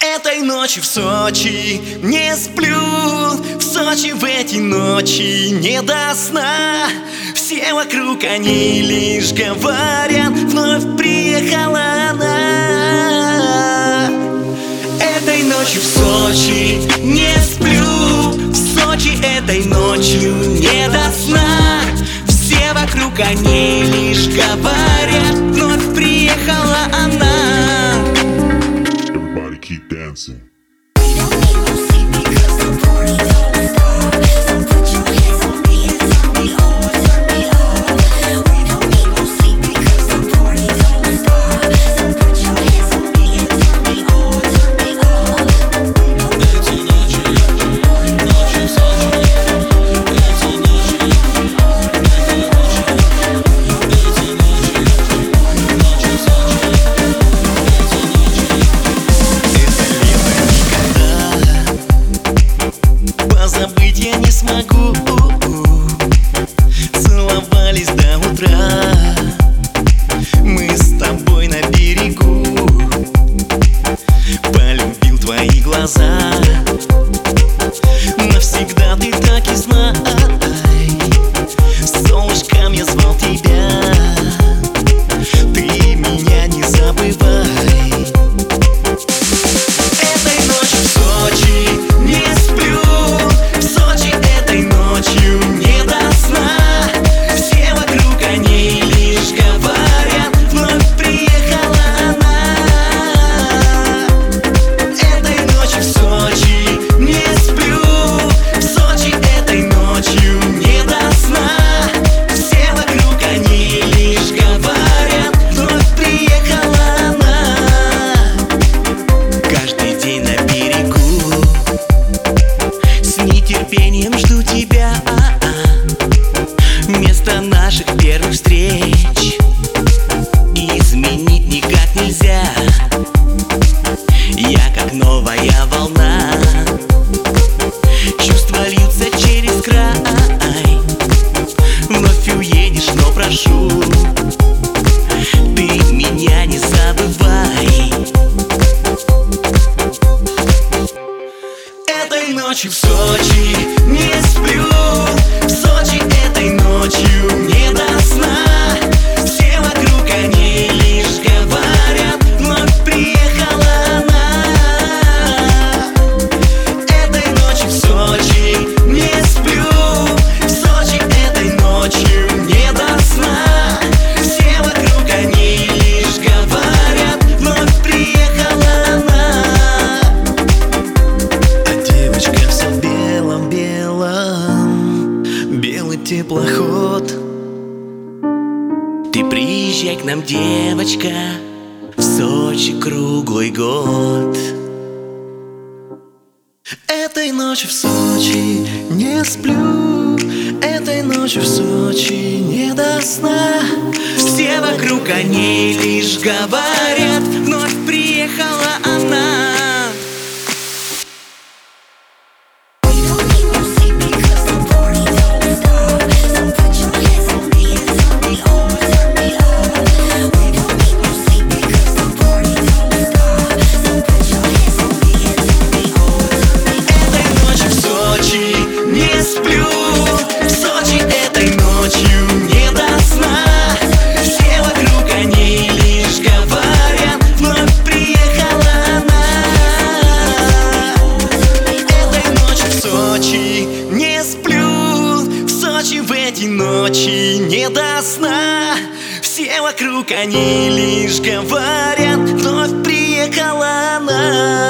Этой ночью в Сочи не сплю. В Сочи в эти ночи не до сна. Все вокруг они лишь говорят Вновь приехала она. Этой ночью в Сочи не сплю. В Сочи этой ночью не до сна. Все вокруг они лишь говорят dancing. Приезжай к нам, девочка, в Сочи круглый год. Этой ночью в Сочи не сплю, Этой ночью в Сочи не до сна. Все вокруг они лишь говорят, вновь приехал эти ночи не до сна. Все вокруг они лишь говорят Вновь приехала она.